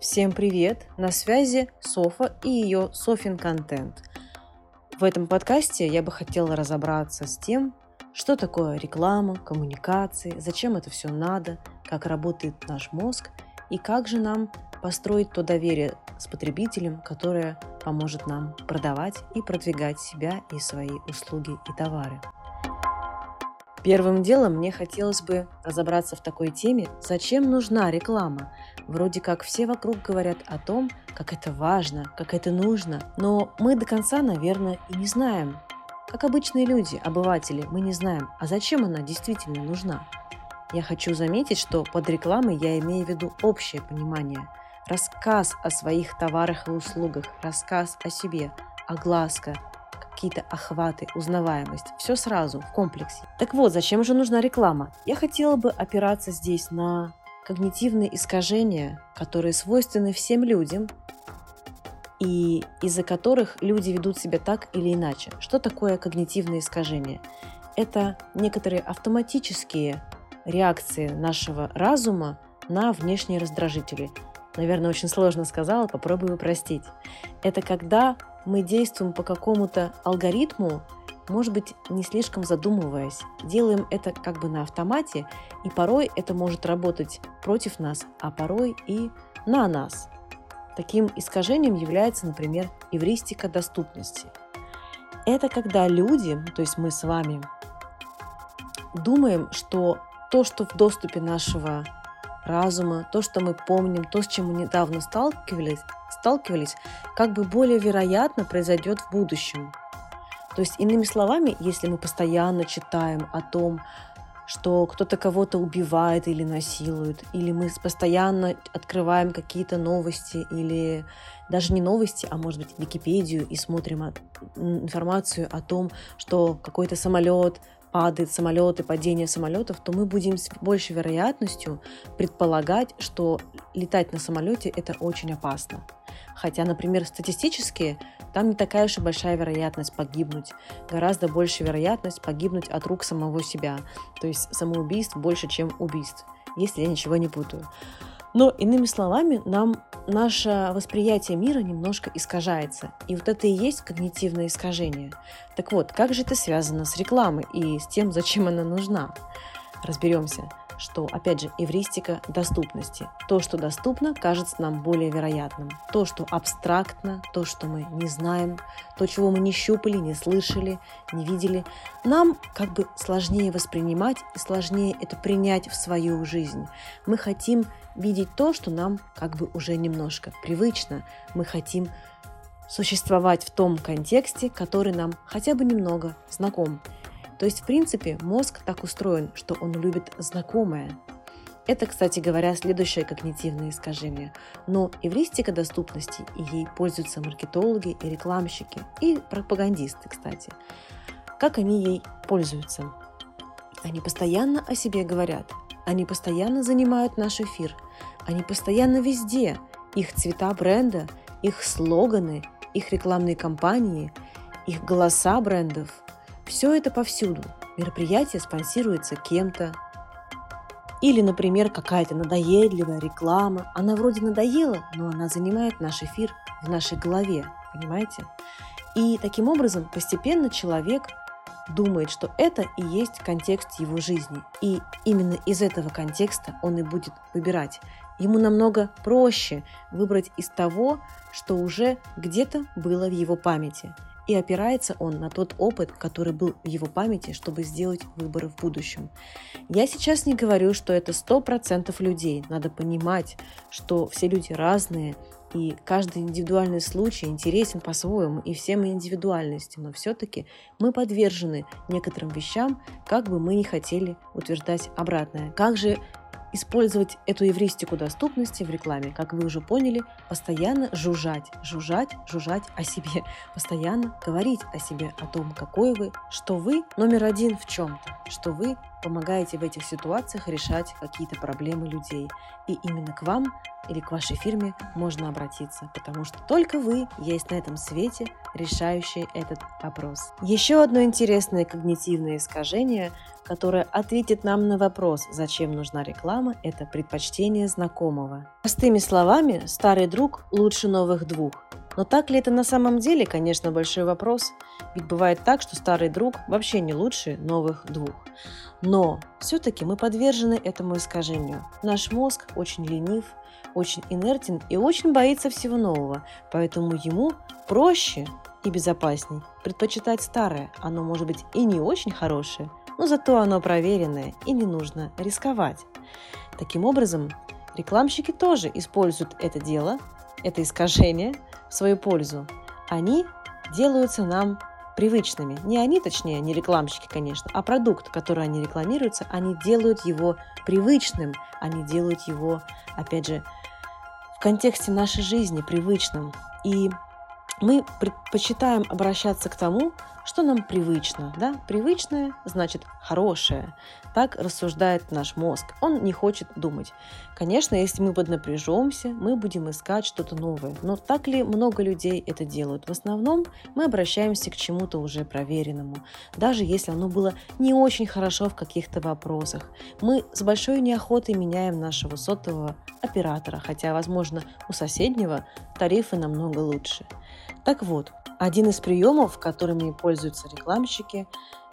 Всем привет! На связи Софа и ее Софин контент. В этом подкасте я бы хотела разобраться с тем, что такое реклама, коммуникации, зачем это все надо, как работает наш мозг и как же нам построить то доверие с потребителем, которое поможет нам продавать и продвигать себя и свои услуги и товары. Первым делом мне хотелось бы разобраться в такой теме, зачем нужна реклама. Вроде как все вокруг говорят о том, как это важно, как это нужно, но мы до конца, наверное, и не знаем. Как обычные люди, обыватели, мы не знаем, а зачем она действительно нужна. Я хочу заметить, что под рекламой я имею в виду общее понимание. Рассказ о своих товарах и услугах, рассказ о себе, огласка, какие-то охваты, узнаваемость. Все сразу, в комплексе. Так вот, зачем же нужна реклама? Я хотела бы опираться здесь на когнитивные искажения, которые свойственны всем людям, и из-за которых люди ведут себя так или иначе. Что такое когнитивные искажения? Это некоторые автоматические реакции нашего разума на внешние раздражители. Наверное, очень сложно сказала, попробую упростить. Это когда мы действуем по какому-то алгоритму, может быть, не слишком задумываясь. Делаем это как бы на автомате, и порой это может работать против нас, а порой и на нас. Таким искажением является, например, эвристика доступности. Это когда люди, то есть мы с вами, думаем, что то, что в доступе нашего разума, то, что мы помним, то, с чем мы недавно сталкивались, сталкивались, как бы более вероятно произойдет в будущем. То есть, иными словами, если мы постоянно читаем о том, что кто-то кого-то убивает или насилует, или мы постоянно открываем какие-то новости, или даже не новости, а может быть Википедию и смотрим информацию о том, что какой-то самолет падает самолет и падение самолетов, то мы будем с большей вероятностью предполагать, что летать на самолете это очень опасно. Хотя, например, статистически там не такая уж и большая вероятность погибнуть. Гораздо больше вероятность погибнуть от рук самого себя. То есть самоубийств больше, чем убийств, если я ничего не путаю. Но, иными словами, нам наше восприятие мира немножко искажается. И вот это и есть когнитивное искажение. Так вот, как же это связано с рекламой и с тем, зачем она нужна? Разберемся что, опять же, эвристика доступности. То, что доступно, кажется нам более вероятным. То, что абстрактно, то, что мы не знаем, то, чего мы не щупали, не слышали, не видели, нам как бы сложнее воспринимать и сложнее это принять в свою жизнь. Мы хотим видеть то, что нам как бы уже немножко привычно. Мы хотим существовать в том контексте, который нам хотя бы немного знаком. То есть, в принципе, мозг так устроен, что он любит знакомое. Это, кстати говоря, следующее когнитивное искажение. Но эвристика доступности, и ей пользуются маркетологи и рекламщики, и пропагандисты, кстати. Как они ей пользуются? Они постоянно о себе говорят, они постоянно занимают наш эфир, они постоянно везде. Их цвета бренда, их слоганы, их рекламные кампании, их голоса брендов – все это повсюду. Мероприятие спонсируется кем-то. Или, например, какая-то надоедливая реклама. Она вроде надоела, но она занимает наш эфир в нашей голове, понимаете? И таким образом постепенно человек думает, что это и есть контекст его жизни. И именно из этого контекста он и будет выбирать. Ему намного проще выбрать из того, что уже где-то было в его памяти – и опирается он на тот опыт, который был в его памяти, чтобы сделать выборы в будущем. Я сейчас не говорю, что это 100% людей. Надо понимать, что все люди разные, и каждый индивидуальный случай интересен по-своему, и все мы индивидуальности, но все-таки мы подвержены некоторым вещам, как бы мы ни хотели утверждать обратное. Как же использовать эту евристику доступности в рекламе, как вы уже поняли, постоянно жужжать, жужжать, жужжать о себе, постоянно говорить о себе, о том, какой вы, что вы. Номер один в чем-то, что вы помогаете в этих ситуациях решать какие-то проблемы людей. И именно к вам или к вашей фирме можно обратиться, потому что только вы есть на этом свете, решающий этот вопрос. Еще одно интересное когнитивное искажение, которое ответит нам на вопрос, зачем нужна реклама, это предпочтение знакомого. Простыми словами, старый друг лучше новых двух. Но так ли это на самом деле, конечно, большой вопрос. Ведь бывает так, что старый друг вообще не лучше новых двух. Но все-таки мы подвержены этому искажению. Наш мозг очень ленив, очень инертен и очень боится всего нового, поэтому ему проще и безопасней предпочитать старое. Оно может быть и не очень хорошее, но зато оно проверенное и не нужно рисковать. Таким образом, рекламщики тоже используют это дело, это искажение в свою пользу. Они делаются нам привычными. Не они, точнее, не рекламщики, конечно, а продукт, который они рекламируются, они делают его привычным, они делают его, опять же, в контексте нашей жизни привычным. И мы предпочитаем обращаться к тому, что нам привычно. Да? Привычное значит хорошее. Так рассуждает наш мозг. Он не хочет думать. Конечно, если мы поднапряжемся, мы будем искать что-то новое. Но так ли много людей это делают? В основном мы обращаемся к чему-то уже проверенному. Даже если оно было не очень хорошо в каких-то вопросах. Мы с большой неохотой меняем нашего сотового оператора, хотя, возможно, у соседнего тарифы намного лучше. Так вот, один из приемов, которыми пользуются рекламщики,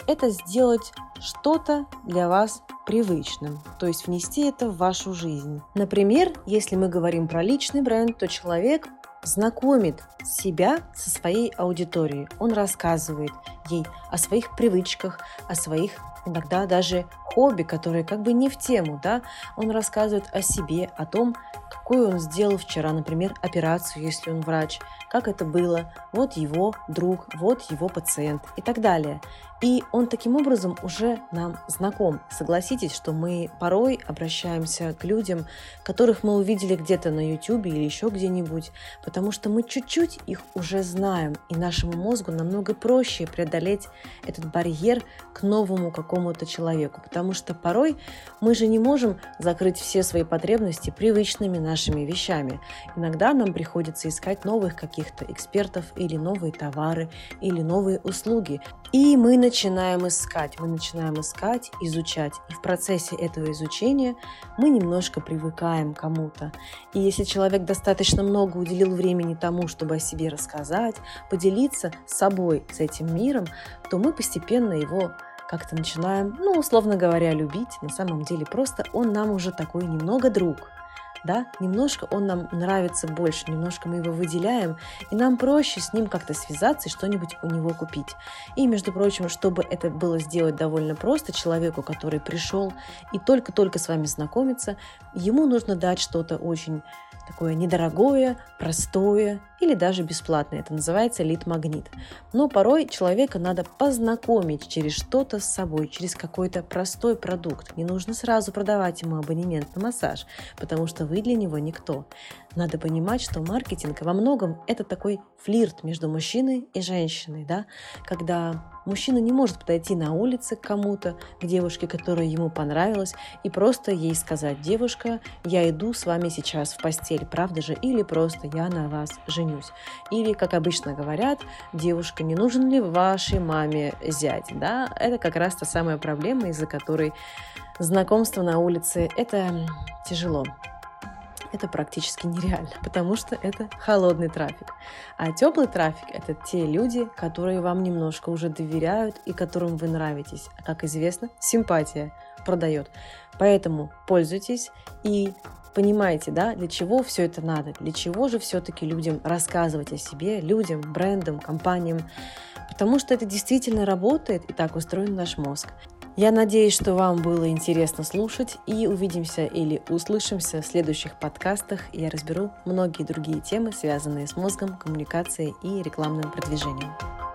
это сделать что-то для вас привычным, то есть внести это в вашу жизнь. Например, если мы говорим про личный бренд, то человек знакомит себя со своей аудиторией. Он рассказывает ей о своих привычках, о своих иногда даже хобби, которые как бы не в тему, да, он рассказывает о себе, о том, какую он сделал вчера, например, операцию, если он врач, как это было, вот его друг, вот его пациент и так далее. И он таким образом уже нам знаком. Согласитесь, что мы порой обращаемся к людям, которых мы увидели где-то на YouTube или еще где-нибудь, потому что мы чуть-чуть их уже знаем, и нашему мозгу намного проще преодолеть этот барьер к новому какому-то человеку, потому что порой мы же не можем закрыть все свои потребности привычными нашими вещами. Иногда нам приходится искать новых каких-то экспертов или новые товары, или новые услуги. И мы начинаем искать, мы начинаем искать, изучать. И в процессе этого изучения мы немножко привыкаем к кому-то. И если человек достаточно много уделил времени тому, чтобы о себе рассказать, поделиться с собой, с этим миром, то мы постепенно его как-то начинаем, ну, условно говоря, любить. На самом деле просто он нам уже такой немного друг – да, немножко он нам нравится больше, немножко мы его выделяем, и нам проще с ним как-то связаться и что-нибудь у него купить. И, между прочим, чтобы это было сделать довольно просто человеку, который пришел и только-только с вами знакомится, ему нужно дать что-то очень такое недорогое, простое или даже бесплатное. Это называется лид-магнит. Но порой человека надо познакомить через что-то с собой, через какой-то простой продукт. Не нужно сразу продавать ему абонемент на массаж, потому что вы для него никто. Надо понимать, что маркетинг во многом это такой флирт между мужчиной и женщиной, да, когда мужчина не может подойти на улице к кому-то, к девушке, которая ему понравилась, и просто ей сказать, девушка, я иду с вами сейчас в постель, правда же, или просто я на вас женюсь. Или, как обычно говорят, девушка, не нужен ли вашей маме зять, да, это как раз та самая проблема, из-за которой знакомство на улице – это тяжело это практически нереально, потому что это холодный трафик. А теплый трафик – это те люди, которые вам немножко уже доверяют и которым вы нравитесь. А как известно, симпатия продает. Поэтому пользуйтесь и понимаете, да, для чего все это надо, для чего же все-таки людям рассказывать о себе, людям, брендам, компаниям, потому что это действительно работает и так устроен наш мозг. Я надеюсь, что вам было интересно слушать и увидимся или услышимся в следующих подкастах. Я разберу многие другие темы, связанные с мозгом, коммуникацией и рекламным продвижением.